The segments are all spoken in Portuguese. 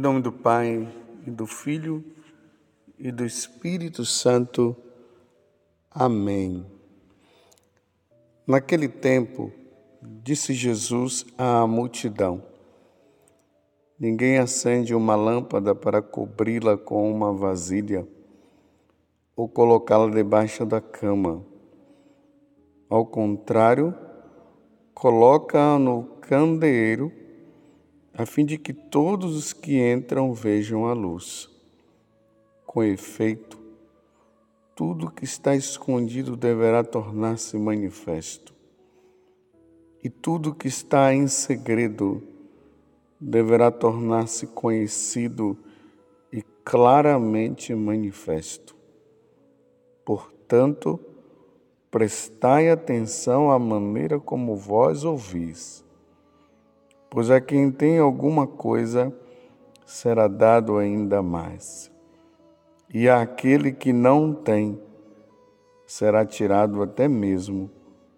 nome do Pai, e do Filho, e do Espírito Santo. Amém. Naquele tempo, disse Jesus à multidão: Ninguém acende uma lâmpada para cobri-la com uma vasilha ou colocá-la debaixo da cama. Ao contrário, coloca-a no candeeiro a fim de que todos os que entram vejam a luz. Com efeito, tudo que está escondido deverá tornar-se manifesto, e tudo que está em segredo deverá tornar-se conhecido e claramente manifesto. Portanto, prestai atenção à maneira como vós ouvis pois a quem tem alguma coisa será dado ainda mais, e àquele que não tem será tirado até mesmo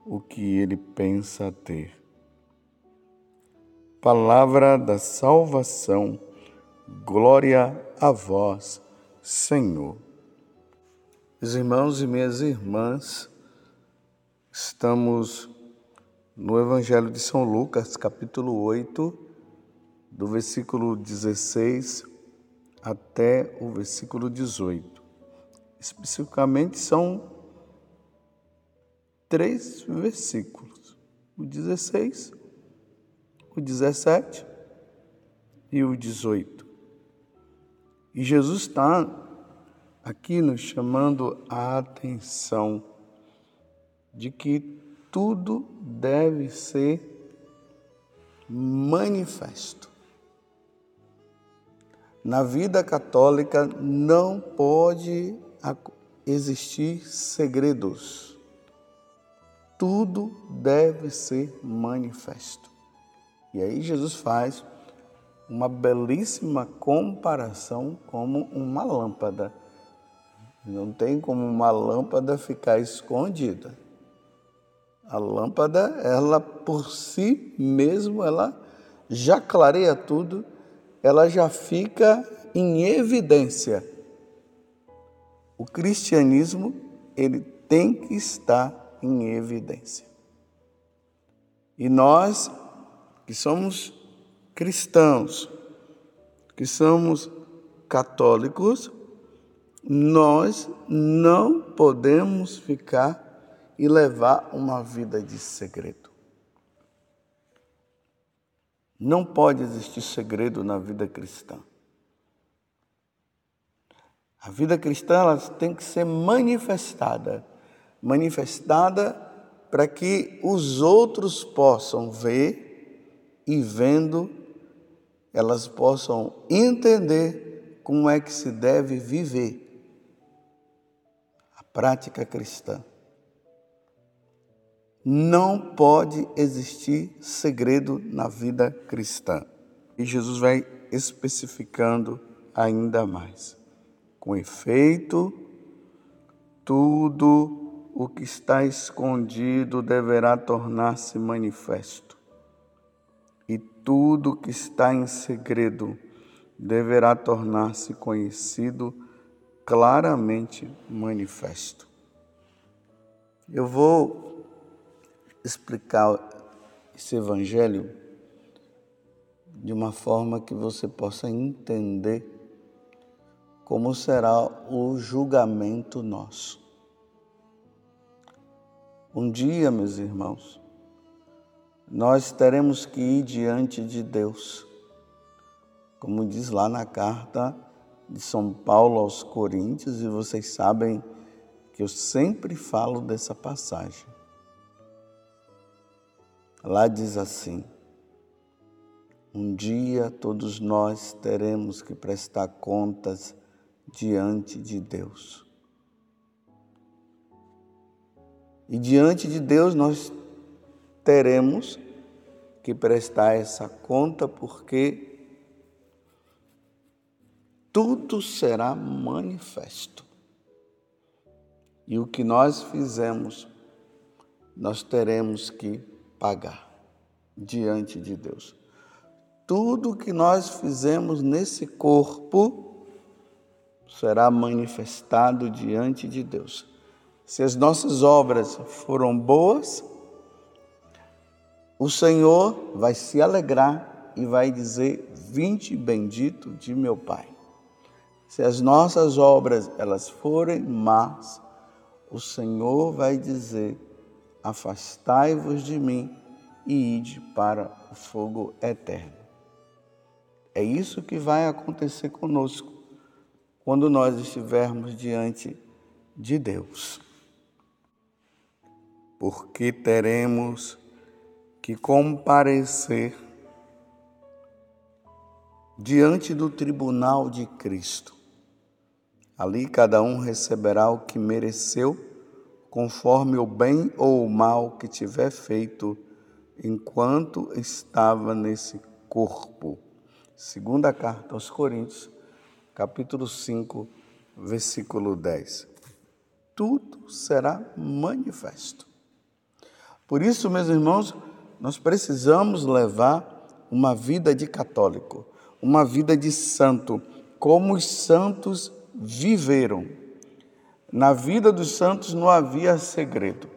o que ele pensa ter. Palavra da salvação, glória a vós, Senhor. Meus irmãos e minhas irmãs, estamos no Evangelho de São Lucas, capítulo 8, do versículo 16 até o versículo 18. Especificamente são três versículos: o 16, o 17 e o 18. E Jesus está aqui nos chamando a atenção de que tudo deve ser manifesto. Na vida católica não pode existir segredos. Tudo deve ser manifesto. E aí Jesus faz uma belíssima comparação como uma lâmpada. Não tem como uma lâmpada ficar escondida. A lâmpada, ela por si mesmo, ela já clareia tudo, ela já fica em evidência. O cristianismo, ele tem que estar em evidência. E nós, que somos cristãos, que somos católicos, nós não podemos ficar e levar uma vida de segredo. Não pode existir segredo na vida cristã. A vida cristã ela tem que ser manifestada manifestada para que os outros possam ver e vendo, elas possam entender como é que se deve viver a prática cristã. Não pode existir segredo na vida cristã. E Jesus vai especificando ainda mais. Com efeito, tudo o que está escondido deverá tornar-se manifesto, e tudo o que está em segredo deverá tornar-se conhecido, claramente manifesto. Eu vou explicar esse evangelho de uma forma que você possa entender como será o julgamento nosso. Um dia, meus irmãos, nós teremos que ir diante de Deus, como diz lá na carta de São Paulo aos Coríntios, e vocês sabem que eu sempre falo dessa passagem. Lá diz assim: Um dia todos nós teremos que prestar contas diante de Deus. E diante de Deus nós teremos que prestar essa conta porque tudo será manifesto. E o que nós fizemos, nós teremos que pagar diante de Deus. tudo que nós fizemos nesse corpo será manifestado diante de Deus. Se as nossas obras foram boas, o Senhor vai se alegrar e vai dizer: Vinde bendito de meu Pai. Se as nossas obras elas forem más, o Senhor vai dizer: Afastai-vos de mim e ide para o fogo eterno. É isso que vai acontecer conosco quando nós estivermos diante de Deus. Porque teremos que comparecer diante do tribunal de Cristo. Ali cada um receberá o que mereceu, conforme o bem ou o mal que tiver feito enquanto estava nesse corpo. Segunda carta aos Coríntios, capítulo 5, versículo 10. Tudo será manifesto. Por isso, meus irmãos, nós precisamos levar uma vida de católico, uma vida de santo, como os santos viveram. Na vida dos santos não havia segredo.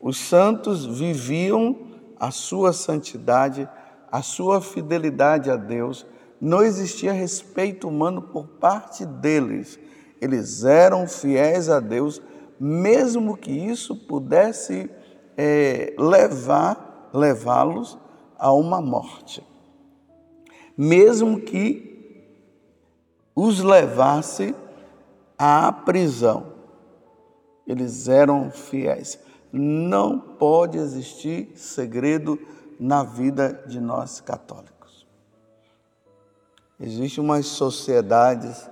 Os santos viviam a sua santidade, a sua fidelidade a Deus. Não existia respeito humano por parte deles. Eles eram fiéis a Deus, mesmo que isso pudesse é, levar levá-los a uma morte. Mesmo que os levasse à prisão, eles eram fiéis. Não pode existir segredo na vida de nós católicos. Existem umas sociedades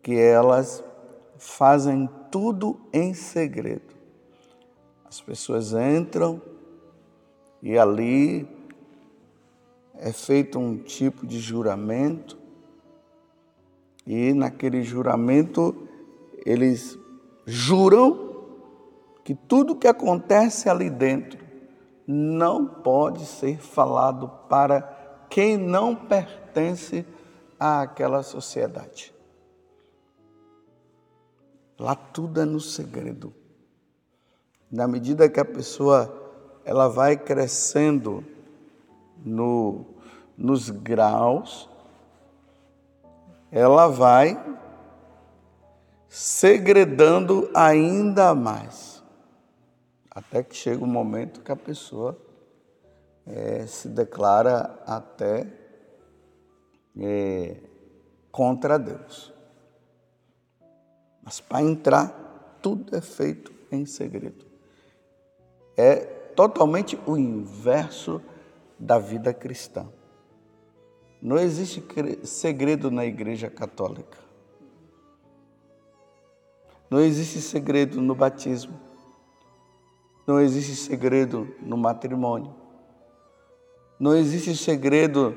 que elas fazem tudo em segredo. As pessoas entram e ali é feito um tipo de juramento, e naquele juramento eles juram que tudo que acontece ali dentro não pode ser falado para quem não pertence àquela sociedade. Lá tudo é no segredo na medida que a pessoa ela vai crescendo no, nos graus, ela vai segredando ainda mais, até que chega o um momento que a pessoa é, se declara até é, contra Deus. Mas para entrar, tudo é feito em segredo é totalmente o inverso da vida cristã. Não existe segredo na Igreja Católica. Não existe segredo no batismo. Não existe segredo no matrimônio. Não existe segredo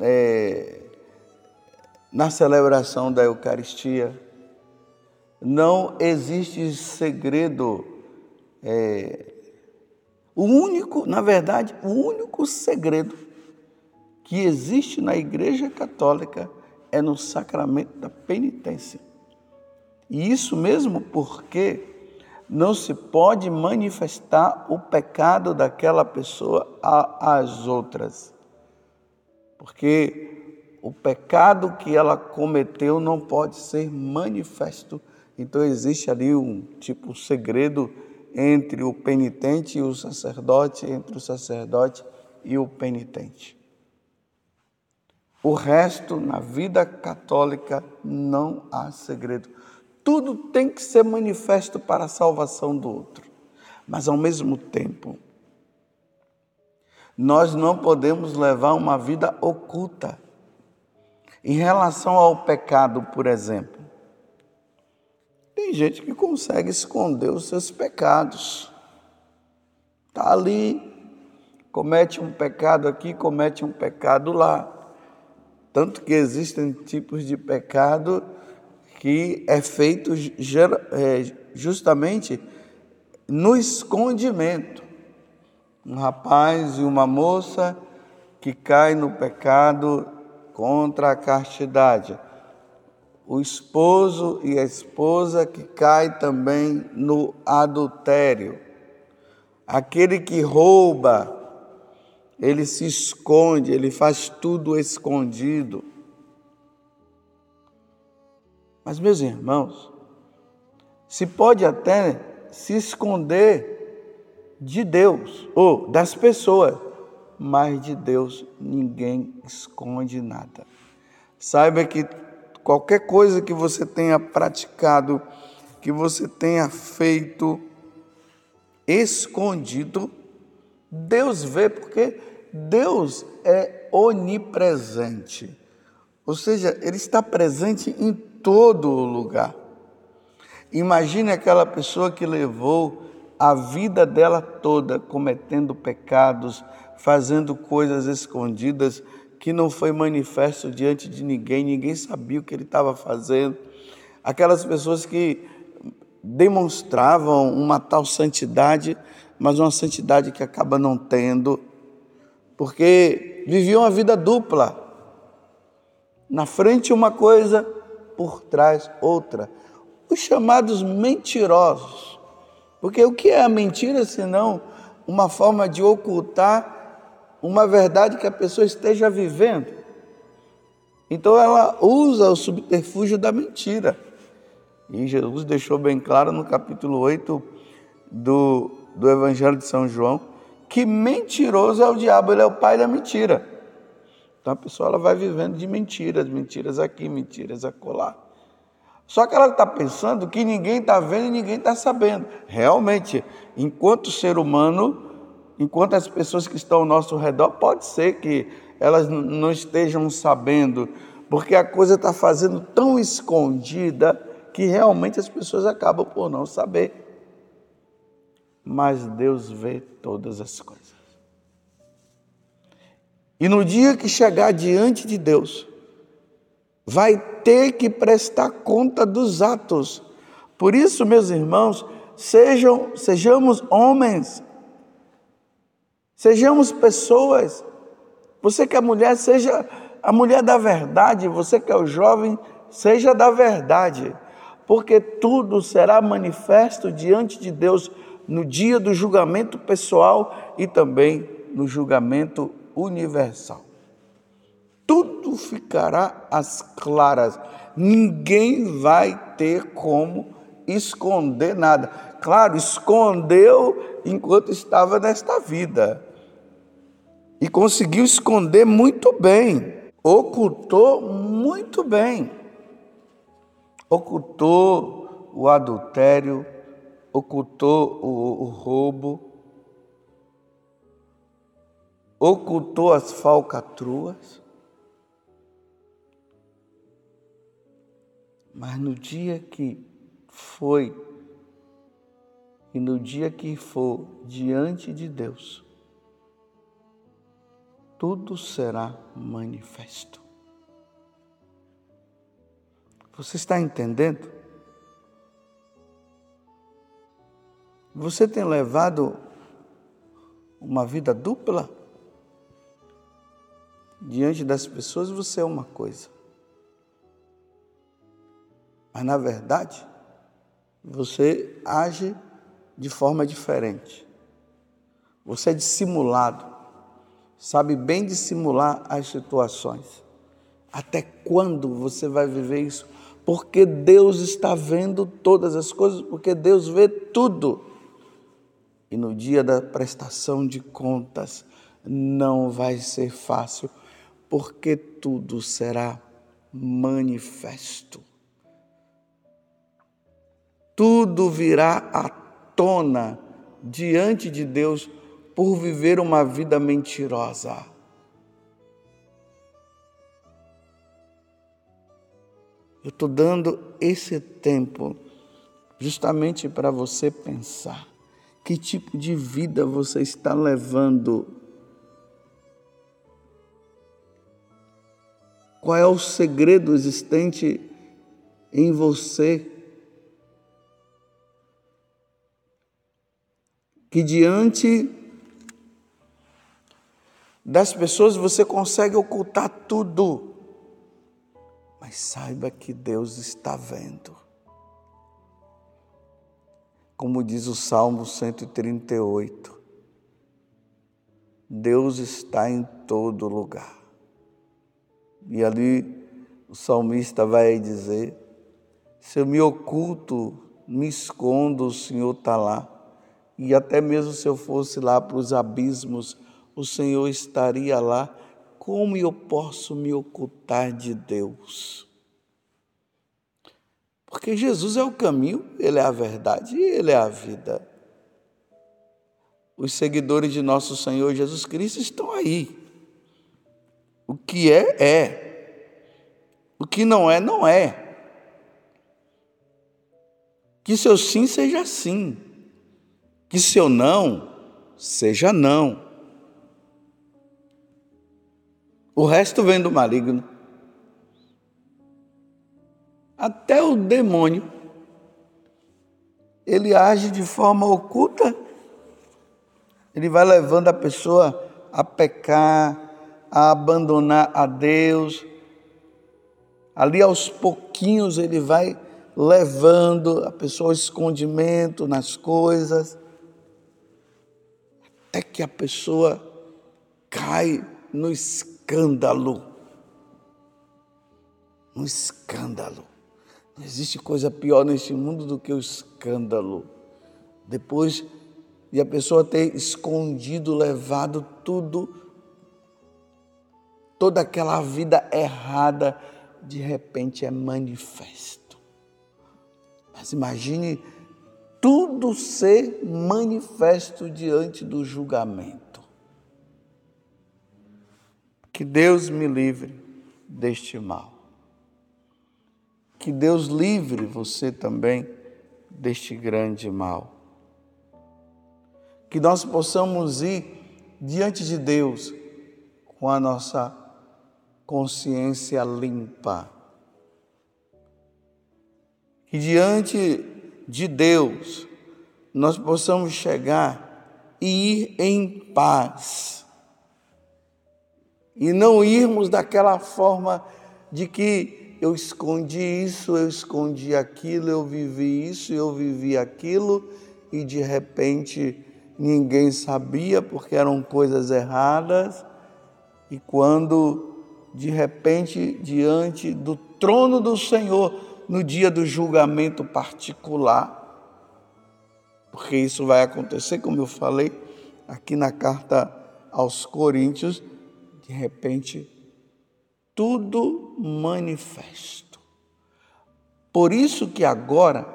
é, na celebração da Eucaristia. Não existe segredo é, o único, na verdade, o único segredo que existe na Igreja Católica é no sacramento da penitência. E isso mesmo porque não se pode manifestar o pecado daquela pessoa às outras. Porque o pecado que ela cometeu não pode ser manifesto. Então existe ali um tipo segredo entre o penitente e o sacerdote, entre o sacerdote e o penitente. O resto, na vida católica, não há segredo. Tudo tem que ser manifesto para a salvação do outro. Mas, ao mesmo tempo, nós não podemos levar uma vida oculta. Em relação ao pecado, por exemplo, tem gente que consegue esconder os seus pecados. Está ali, comete um pecado aqui, comete um pecado lá. Tanto que existem tipos de pecado que é feito é, justamente no escondimento. Um rapaz e uma moça que caem no pecado contra a castidade. O esposo e a esposa que caem também no adultério. Aquele que rouba, ele se esconde, ele faz tudo escondido. Mas, meus irmãos, se pode até se esconder de Deus ou das pessoas, mas de Deus ninguém esconde nada. Saiba que qualquer coisa que você tenha praticado, que você tenha feito escondido, Deus vê, porque Deus é onipresente. Ou seja, Ele está presente em todo lugar. Imagine aquela pessoa que levou a vida dela toda cometendo pecados, fazendo coisas escondidas que não foi manifesto diante de ninguém, ninguém sabia o que ele estava fazendo. Aquelas pessoas que demonstravam uma tal santidade, mas uma santidade que acaba não tendo, porque viviam a vida dupla. Na frente uma coisa, por trás outra. Os chamados mentirosos. Porque o que é a mentira senão uma forma de ocultar uma verdade que a pessoa esteja vivendo? Então ela usa o subterfúgio da mentira. E Jesus deixou bem claro no capítulo 8 do, do Evangelho de São João que mentiroso é o diabo, ele é o pai da mentira. Então a pessoa ela vai vivendo de mentiras, mentiras aqui, mentiras acolá. Só que ela está pensando que ninguém está vendo e ninguém está sabendo. Realmente, enquanto ser humano, enquanto as pessoas que estão ao nosso redor, pode ser que elas não estejam sabendo, porque a coisa está fazendo tão escondida que realmente as pessoas acabam por não saber. Mas Deus vê todas as coisas. E no dia que chegar diante de Deus, vai ter que prestar conta dos atos. Por isso, meus irmãos, sejam, sejamos homens, sejamos pessoas. Você que é mulher, seja a mulher da verdade, você que é o jovem, seja da verdade, porque tudo será manifesto diante de Deus no dia do julgamento pessoal e também no julgamento universal. Tudo ficará às claras. Ninguém vai ter como esconder nada. Claro, escondeu enquanto estava nesta vida. E conseguiu esconder muito bem. Ocultou muito bem. Ocultou o adultério, ocultou o, o roubo, ocultou as falcatruas, mas no dia que foi e no dia que for diante de Deus, tudo será manifesto. Você está entendendo? Você tem levado uma vida dupla? Diante das pessoas você é uma coisa. Mas na verdade, você age de forma diferente. Você é dissimulado. Sabe bem dissimular as situações. Até quando você vai viver isso? Porque Deus está vendo todas as coisas, porque Deus vê tudo. E no dia da prestação de contas, não vai ser fácil porque tudo será manifesto. Tudo virá à tona diante de Deus por viver uma vida mentirosa. Eu estou dando esse tempo justamente para você pensar que tipo de vida você está levando Qual é o segredo existente em você? Que diante das pessoas você consegue ocultar tudo. Mas saiba que Deus está vendo. Como diz o Salmo 138, Deus está em todo lugar. E ali o salmista vai dizer: se eu me oculto, me escondo, o Senhor está lá. E até mesmo se eu fosse lá para os abismos, o Senhor estaria lá. Como eu posso me ocultar de Deus? Porque Jesus é o caminho, Ele é a verdade e Ele é a vida. Os seguidores de nosso Senhor Jesus Cristo estão aí. O que é, é. O que não é, não é. Que seu sim seja sim. Que seu não seja não. O resto vem do maligno. Até o demônio, ele age de forma oculta. Ele vai levando a pessoa a pecar, a abandonar a Deus. Ali aos pouquinhos ele vai levando a pessoa ao escondimento nas coisas, até que a pessoa cai no escândalo. No escândalo. Não existe coisa pior neste mundo do que o escândalo. Depois de a pessoa ter escondido, levado tudo toda aquela vida errada de repente é manifesto. Mas imagine tudo ser manifesto diante do julgamento. Que Deus me livre deste mal. Que Deus livre você também deste grande mal. Que nós possamos ir diante de Deus com a nossa consciência limpa. Que diante de Deus nós possamos chegar e ir em paz. E não irmos daquela forma de que eu escondi isso, eu escondi aquilo, eu vivi isso, eu vivi aquilo, e de repente ninguém sabia porque eram coisas erradas, e quando de repente diante do trono do Senhor no dia do julgamento particular. Porque isso vai acontecer, como eu falei aqui na carta aos Coríntios, de repente tudo manifesto. Por isso que agora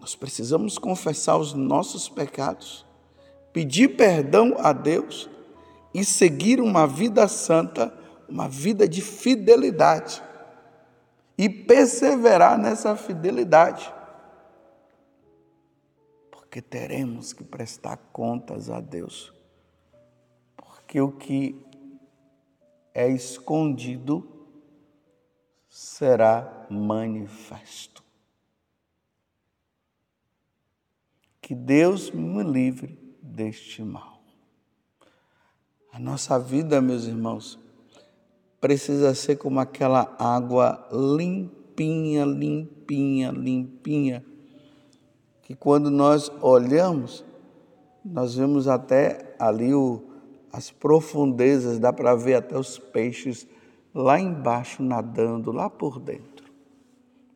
nós precisamos confessar os nossos pecados, pedir perdão a Deus e seguir uma vida santa uma vida de fidelidade e perseverar nessa fidelidade. Porque teremos que prestar contas a Deus. Porque o que é escondido será manifesto. Que Deus me livre deste mal. A nossa vida, meus irmãos, precisa ser como aquela água limpinha, limpinha, limpinha, que quando nós olhamos, nós vemos até ali o, as profundezas, dá para ver até os peixes lá embaixo nadando, lá por dentro.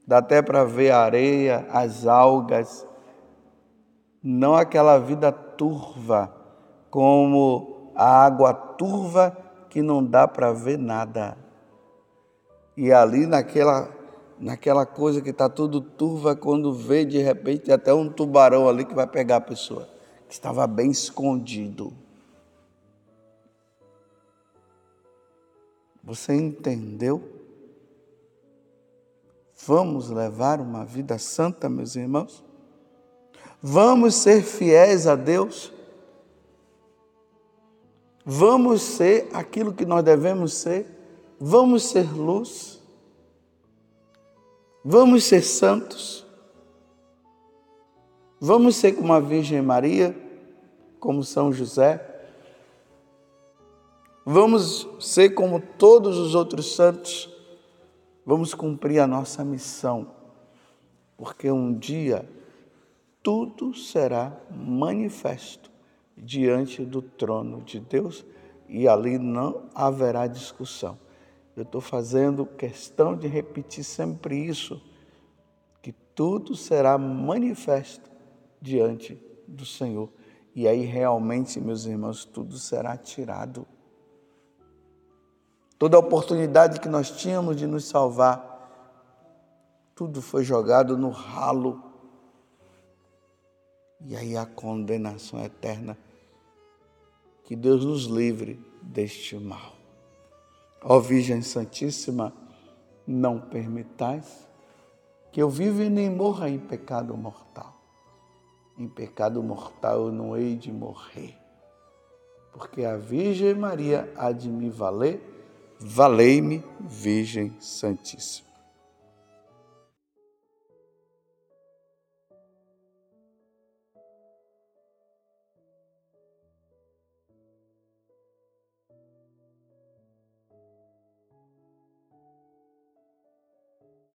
Dá até para ver a areia, as algas, não aquela vida turva, como a água turva que não dá para ver nada. E ali naquela, naquela coisa que está tudo turva, quando vê de repente até um tubarão ali que vai pegar a pessoa, que estava bem escondido. Você entendeu? Vamos levar uma vida santa, meus irmãos? Vamos ser fiéis a Deus? Vamos ser aquilo que nós devemos ser? Vamos ser luz? Vamos ser santos? Vamos ser como a Virgem Maria, como São José? Vamos ser como todos os outros santos, vamos cumprir a nossa missão, porque um dia tudo será manifesto diante do trono de Deus e ali não haverá discussão. Eu estou fazendo questão de repetir sempre isso, que tudo será manifesto diante do Senhor. E aí realmente, meus irmãos, tudo será tirado. Toda a oportunidade que nós tínhamos de nos salvar, tudo foi jogado no ralo. E aí a condenação eterna. Que Deus nos livre deste mal. Ó Virgem Santíssima, não permitais que eu viva e nem morra em pecado mortal. Em pecado mortal eu não hei de morrer, porque a Virgem Maria há de me valer valei-me, Virgem Santíssima.